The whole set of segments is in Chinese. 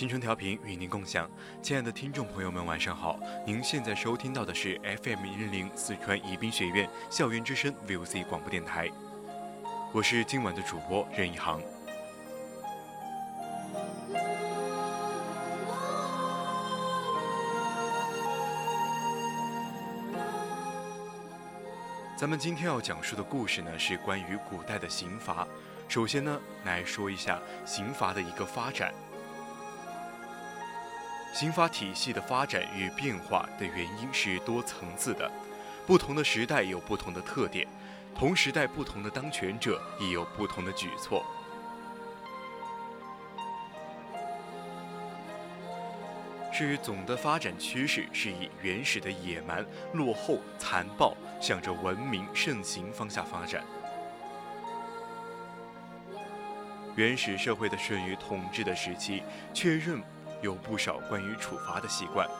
青春调频与您共享，亲爱的听众朋友们，晚上好！您现在收听到的是 FM 一零零四川宜宾学院校园之声 VOC 广播电台，我是今晚的主播任一航。咱们今天要讲述的故事呢，是关于古代的刑罚。首先呢，来说一下刑罚的一个发展。刑法体系的发展与变化的原因是多层次的，不同的时代有不同的特点，同时代不同的当权者亦有不同的举措。是总的发展趋势是以原始的野蛮、落后、残暴，向着文明盛行方向发展。原始社会的顺于统治的时期，确认。有不少关于处罚的习惯，《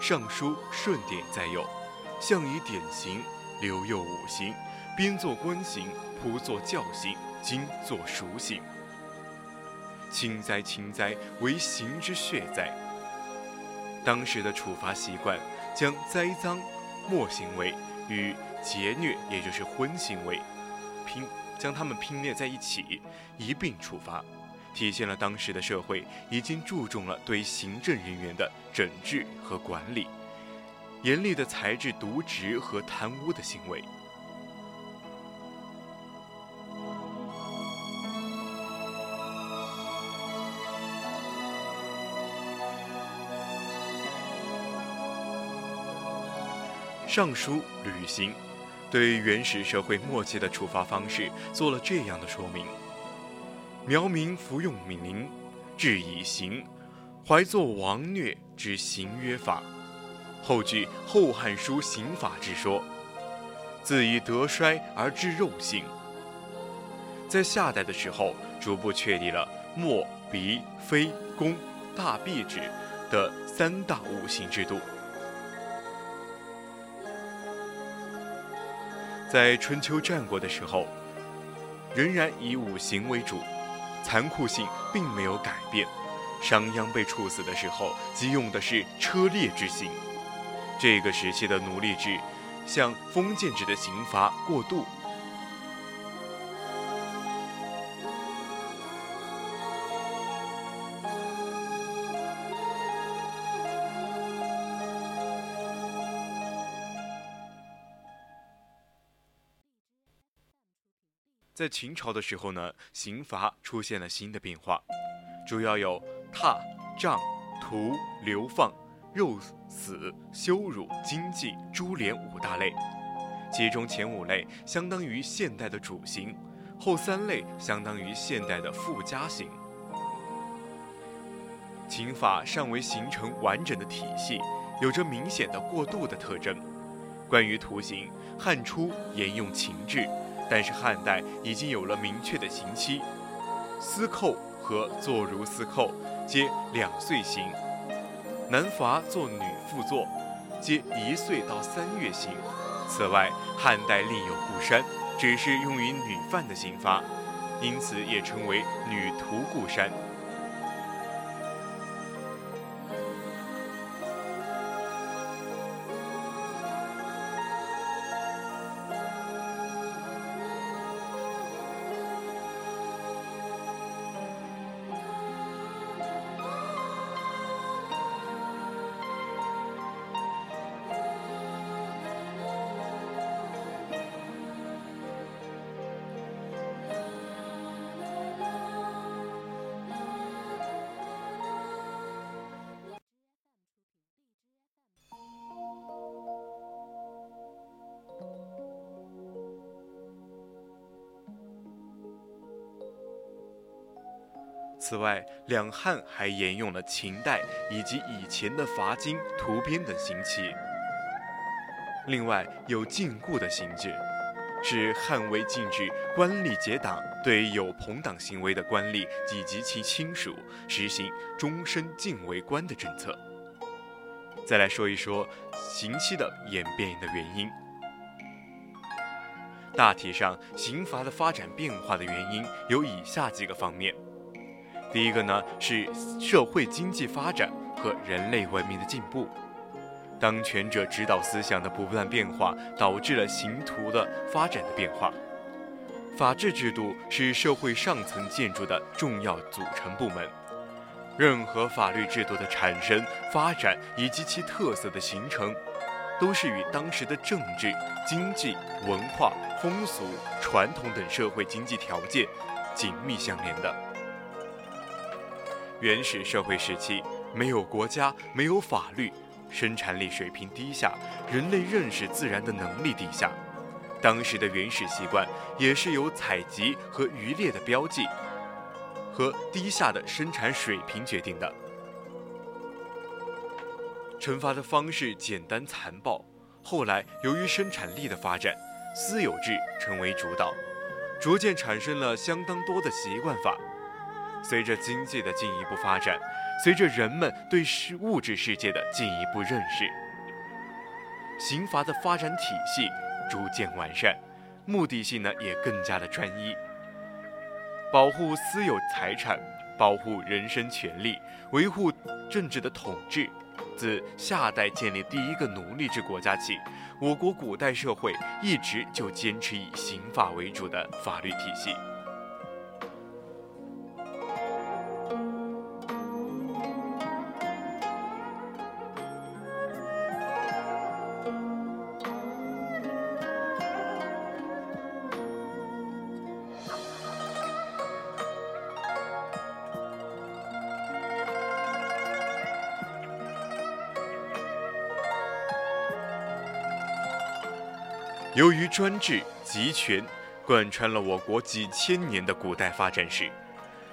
尚书》顺典载有：“相以典刑，留幼五刑，边作官刑，仆作教刑，今作赎刑。”轻哉轻哉，为刑之血哉。当时的处罚习惯，将栽赃、没行为与劫掠，也就是婚行为，拼将它们拼列在一起，一并处罚。体现了当时的社会已经注重了对行政人员的整治和管理，严厉的裁制渎职和贪污的行为。《尚书·吕行》对原始社会末期的处罚方式做了这样的说明。苗民服用闽灵，治以刑，怀作王虐之刑约法。后据《后汉书·刑法志》说，自以德衰而致肉刑。在夏代的时候，逐步确立了墨、笔、飞、弓、大币纸的三大五行制度。在春秋战国的时候，仍然以五行为主。残酷性并没有改变，商鞅被处死的时候，即用的是车裂之刑。这个时期的奴隶制，向封建制的刑罚过渡。在秦朝的时候呢，刑罚出现了新的变化，主要有踏、杖、屠、流放、肉死、羞辱、经济、株连五大类。其中前五类相当于现代的主刑，后三类相当于现代的附加刑。秦法尚未形成完整的体系，有着明显的过渡的特征。关于徒刑，汉初沿用秦制。但是汉代已经有了明确的刑期，司寇和坐如司寇皆两岁刑，男罚坐女妇坐，皆一岁到三月刑。此外，汉代另有固山，只是用于女犯的刑罚，因此也称为女徒固山。此外，两汉还沿用了秦代以及以前的伐金、图边等刑期。另外，有禁锢的刑制，是汉为禁止官吏结党，对有朋党行为的官吏以及其亲属实行终身禁为官的政策。再来说一说刑期的演变的原因。大体上，刑罚的发展变化的原因有以下几个方面。第一个呢是社会经济发展和人类文明的进步，当权者指导思想的不断变化，导致了刑图的发展的变化。法治制度是社会上层建筑的重要组成部门，任何法律制度的产生、发展以及其特色的形成，都是与当时的政治、经济、文化、风俗、传统等社会经济条件紧密相连的。原始社会时期，没有国家，没有法律，生产力水平低下，人类认识自然的能力低下。当时的原始习惯也是由采集和渔猎的标记和低下的生产水平决定的。惩罚的方式简单残暴。后来，由于生产力的发展，私有制成为主导，逐渐产生了相当多的习惯法。随着经济的进一步发展，随着人们对世物质世界的进一步认识，刑罚的发展体系逐渐完善，目的性呢也更加的专一，保护私有财产，保护人身权利，维护政治的统治。自夏代建立第一个奴隶制国家起，我国古代社会一直就坚持以刑法为主的法律体系。由于专制集权贯穿了我国几千年的古代发展史，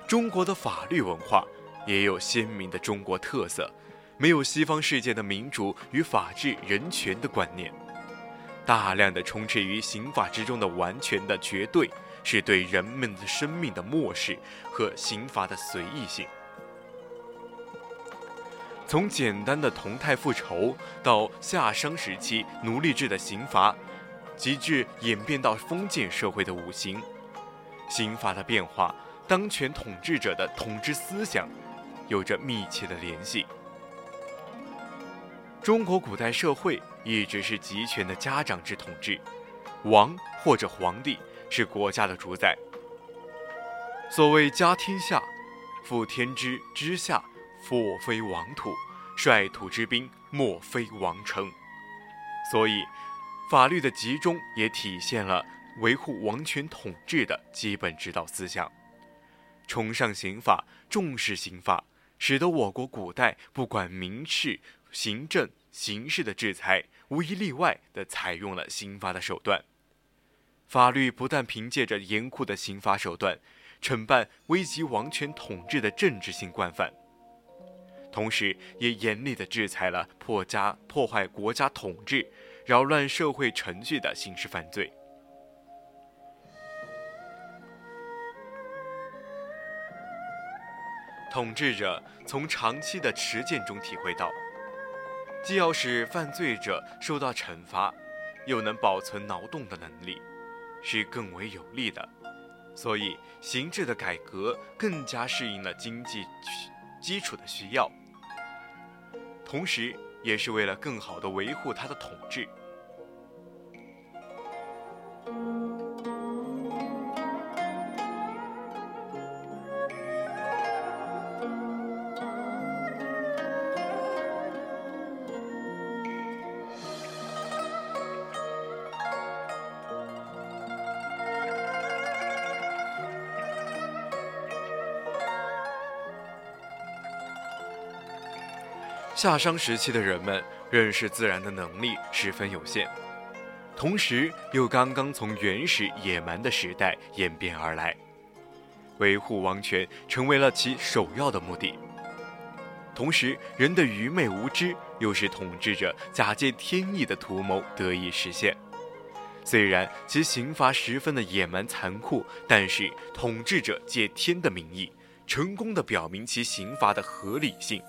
中国的法律文化也有鲜明的中国特色，没有西方世界的民主与法治、人权的观念，大量的充斥于刑法之中的完全的绝对，是对人们的生命的漠视和刑罚的随意性。从简单的同态复仇到夏商时期奴隶制的刑罚。极致演变到封建社会的五行，刑法的变化，当权统治者的统治思想，有着密切的联系。中国古代社会一直是集权的家长制统治，王或者皇帝是国家的主宰。所谓家天下，覆天之之下，莫非王土；率土之滨，莫非王城。所以。法律的集中也体现了维护王权统治的基本指导思想，崇尚刑法，重视刑法，使得我国古代不管民事、行政、刑事的制裁，无一例外地采用了刑罚的手段。法律不但凭借着严酷的刑罚手段惩办危及王权统治的政治性惯犯，同时也严厉地制裁了破家破坏国家统治。扰乱社会程序的刑事犯罪，统治者从长期的实践中体会到，既要使犯罪者受到惩罚，又能保存劳动的能力，是更为有利的。所以，刑制的改革更加适应了经济基础的需要，同时也是为了更好的维护他的统治。夏商时期的人们认识自然的能力十分有限，同时又刚刚从原始野蛮的时代演变而来，维护王权成为了其首要的目的。同时，人的愚昧无知又使统治者假借天意的图谋得以实现。虽然其刑罚十分的野蛮残酷，但是统治者借天的名义，成功的表明其刑罚的合理性。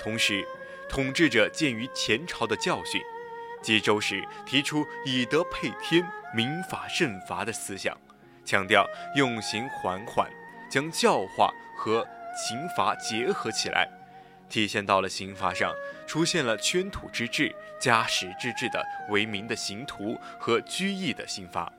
同时，统治者鉴于前朝的教训，即周时提出以德配天、民法慎罚的思想，强调用刑缓缓，将教化和刑罚结合起来，体现到了刑罚上出现了圈土之治、加时之治的为民的刑徒和拘役的刑罚。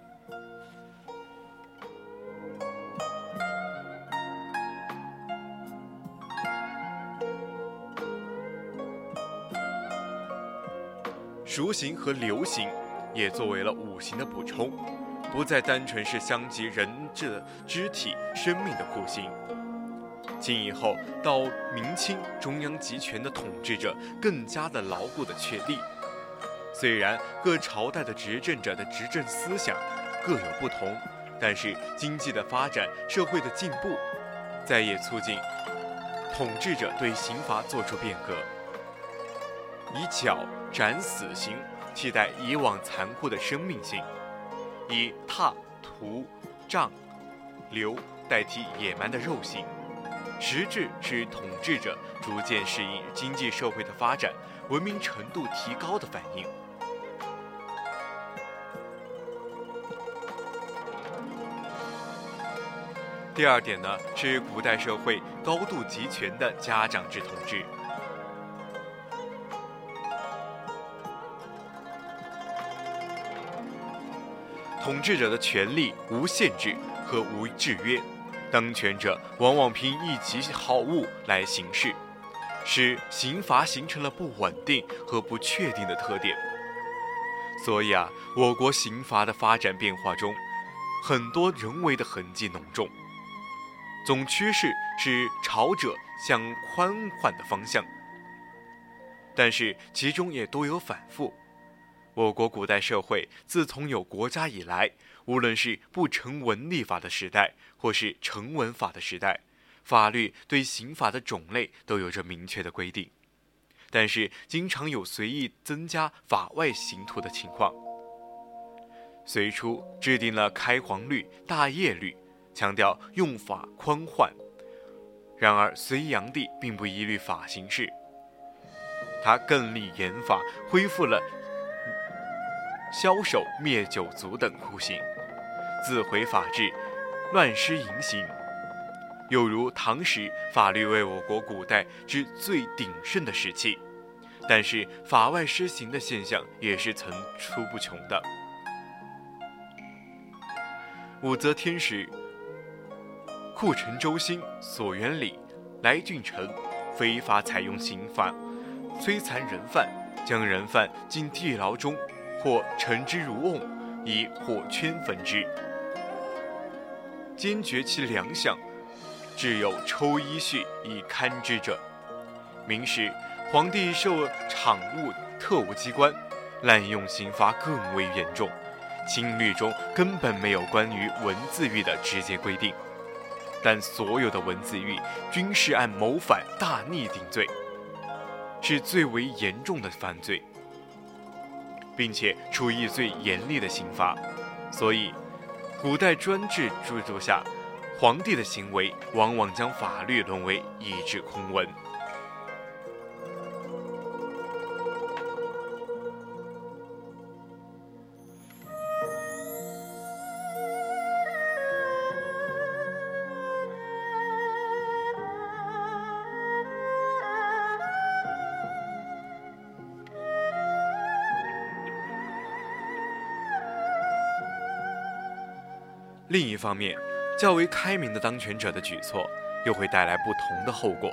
赎刑和流刑也作为了五行的补充，不再单纯是伤及人质肢体生命的酷刑。今以后到明清，中央集权的统治者更加的牢固的确立。虽然各朝代的执政者的执政思想各有不同，但是经济的发展、社会的进步，再也促进统治者对刑罚做出变革，以绞斩死刑替代以往残酷的生命性，以踏、屠、杖、流代替野蛮的肉刑。实质是统治者逐渐适应经济社会的发展、文明程度提高的反应。第二点呢，是古代社会高度集权的家长制统治。统治者的权力无限制和无制约。当权者往往凭一己好恶来行事，使刑罚形成了不稳定和不确定的特点。所以啊，我国刑罚的发展变化中，很多人为的痕迹浓重。总趋势是朝者向宽缓的方向，但是其中也多有反复。我国古代社会自从有国家以来，无论是不成文立法的时代，或是成文法的时代，法律对刑法的种类都有着明确的规定，但是经常有随意增加法外刑徒的情况。隋初制定了开皇律、大业律，强调用法宽缓。然而隋炀帝并不依律法行事，他更立严法，恢复了。枭首、灭九族等酷刑，自毁法治，乱施淫刑。又如唐时，法律为我国古代之最鼎盛的时期，但是法外施行的现象也是层出不穷的。武则天时，库城周兴、索元礼、来俊臣非法采用刑法，摧残人犯，将人犯进地牢中。或沉之如瓮，以火圈焚之，坚决其良相，至有抽衣序以堪之者。明时，皇帝受场务特务机关，滥用刑罚更为严重。清律中根本没有关于文字狱的直接规定，但所有的文字狱均是按谋反大逆定罪，是最为严重的犯罪。并且处以最严厉的刑罚，所以，古代专制制度下，皇帝的行为往往将法律沦为一纸空文。另一方面，较为开明的当权者的举措又会带来不同的后果。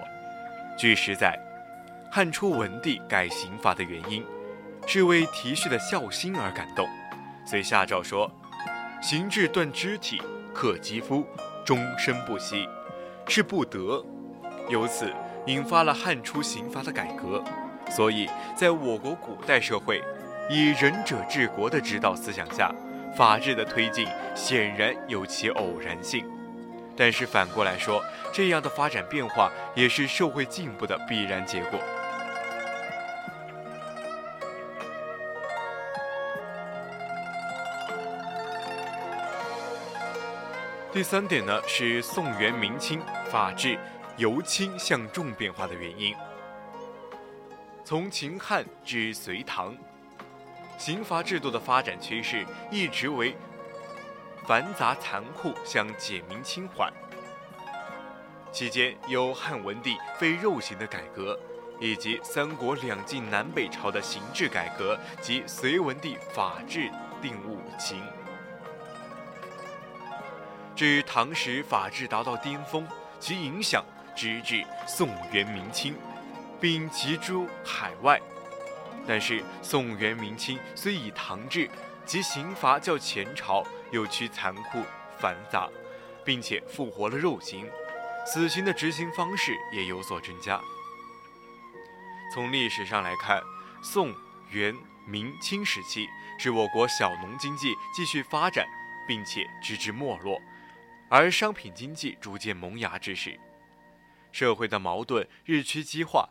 据实载，汉初文帝改刑法的原因，是为提恤的孝心而感动，遂下诏说：“刑至断肢体、克肌肤，终身不息，是不得。”由此引发了汉初刑法的改革。所以，在我国古代社会，以仁者治国的指导思想下。法治的推进显然有其偶然性。但是反过来说，这样的发展变化也是社会进步的必然结果。第三点呢，是宋元明清法治由轻向重变化的原因。从秦汉至隋唐，刑罚制度的发展趋势一直为繁杂残酷向简明轻缓。期间有汉文帝废肉刑的改革，以及三国两晋南北朝的刑制改革及隋文帝法制定物刑。至于唐时法治达到巅峰，其影响直至宋元明清，并集诸海外。但是宋元明清虽以唐制，其刑罚较前朝又趋残酷繁杂，并且复活了肉刑，死刑的执行方式也有所增加。从历史上来看，宋元明清时期是我国小农经济继续发展，并且直至没落。而商品经济逐渐萌芽之时，社会的矛盾日趋激化，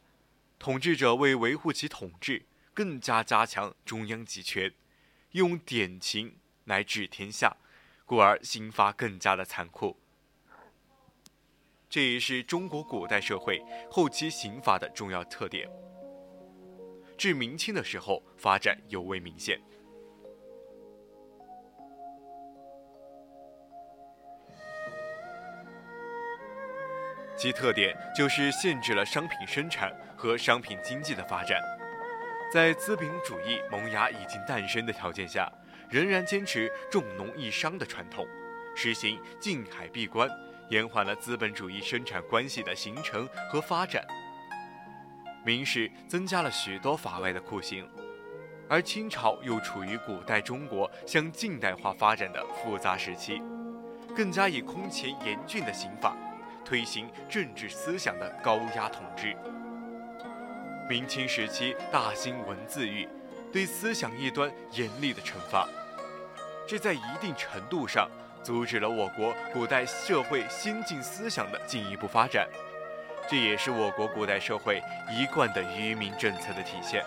统治者为维护其统治，更加加强中央集权，用典刑来治天下，故而刑罚更加的残酷。这也是中国古代社会后期刑罚的重要特点。至明清的时候，发展尤为明显。其特点就是限制了商品生产和商品经济的发展，在资本主义萌芽已经诞生的条件下，仍然坚持重农抑商的传统，实行禁海闭关，延缓了资本主义生产关系的形成和发展。明史增加了许多法外的酷刑，而清朝又处于古代中国向近代化发展的复杂时期，更加以空前严峻的刑法。推行政治思想的高压统治。明清时期大兴文字狱，对思想异端严厉的惩罚，这在一定程度上阻止了我国古代社会先进思想的进一步发展，这也是我国古代社会一贯的愚民政策的体现。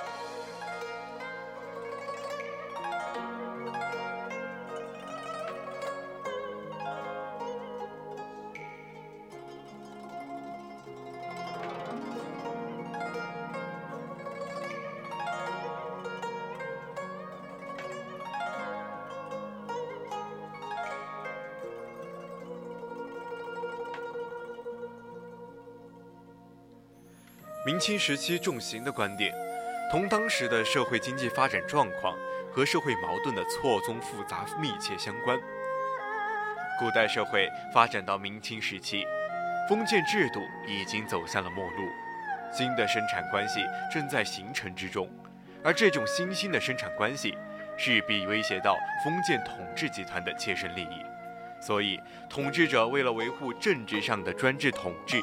明清时期重刑的观点，同当时的社会经济发展状况和社会矛盾的错综复杂密切相关。古代社会发展到明清时期，封建制度已经走向了末路，新的生产关系正在形成之中，而这种新兴的生产关系势必威胁到封建统治集团的切身利益，所以统治者为了维护政治上的专制统治。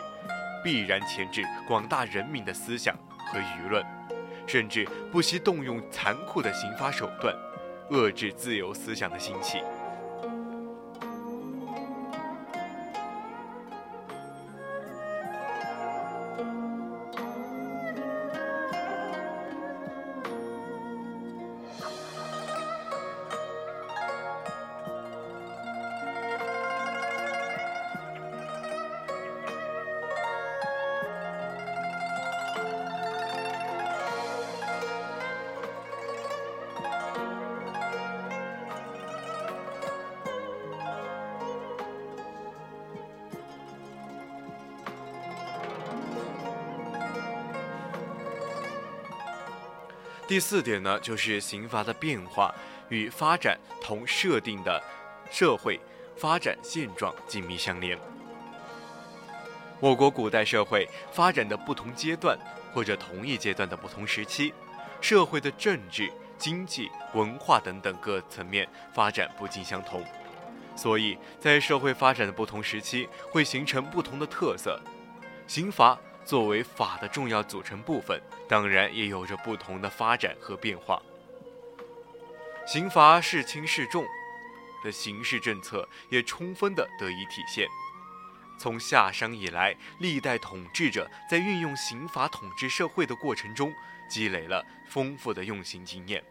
必然牵制广大人民的思想和舆论，甚至不惜动用残酷的刑法手段，遏制自由思想的兴起。第四点呢，就是刑罚的变化与发展同设定的社会发展现状紧密相连。我国古代社会发展的不同阶段，或者同一阶段的不同时期，社会的政治、经济、文化等等各层面发展不尽相同，所以在社会发展的不同时期，会形成不同的特色。刑罚。作为法的重要组成部分，当然也有着不同的发展和变化。刑罚是轻是重的刑事政策也充分的得以体现。从夏商以来，历代统治者在运用刑罚统治社会的过程中，积累了丰富的用刑经验。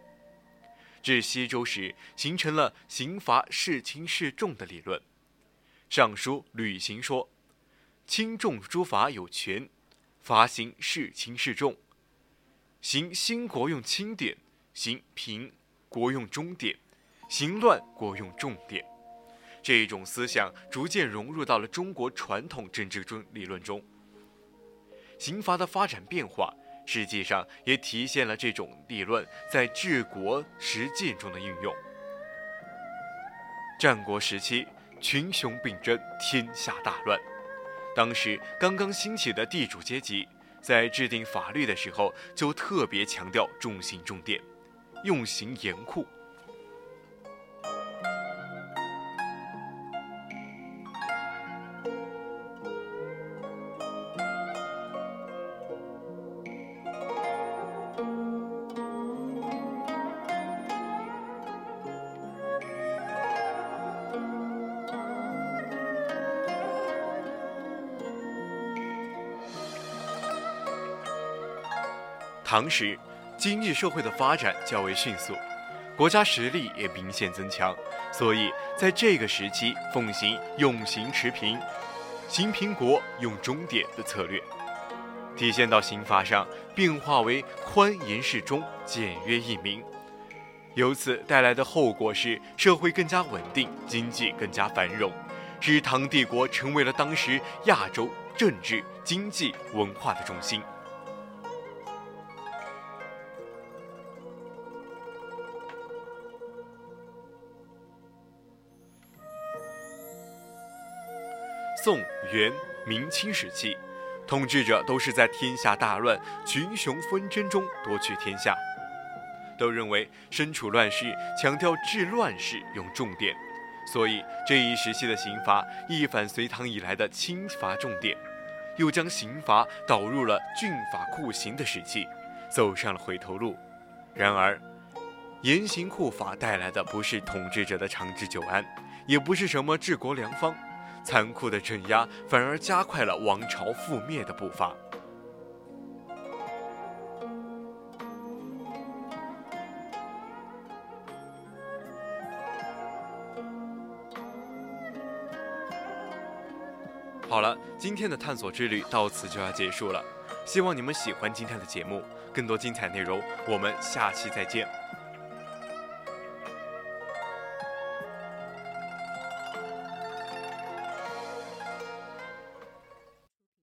至西周时，形成了刑罚是轻是重的理论。《尚书·履刑》说：“轻重诸罚有权，罚刑是轻是重。行兴国用轻典，行平国用中典，行乱国用重典。”这一种思想逐渐融入到了中国传统政治中理论中。刑罚的发展变化。实际上也体现了这种理论在治国实践中的运用。战国时期，群雄并争，天下大乱。当时刚刚兴起的地主阶级，在制定法律的时候，就特别强调重刑重典，用刑严酷。唐时，经济社会的发展较为迅速，国家实力也明显增强，所以在这个时期奉行用刑持平、刑平国用中典的策略，体现到刑罚上变化为宽严适中、简约易明。由此带来的后果是社会更加稳定，经济更加繁荣，使唐帝国成为了当时亚洲政治、经济、文化的中心。宋、元、明清时期，统治者都是在天下大乱、群雄纷争中夺取天下，都认为身处乱世，强调治乱世用重典，所以这一时期的刑罚一反隋唐以来的轻罚重典，又将刑罚导入了峻法酷刑的时期，走上了回头路。然而，严刑酷法带来的不是统治者的长治久安，也不是什么治国良方。残酷的镇压反而加快了王朝覆灭的步伐。好了，今天的探索之旅到此就要结束了，希望你们喜欢今天的节目。更多精彩内容，我们下期再见。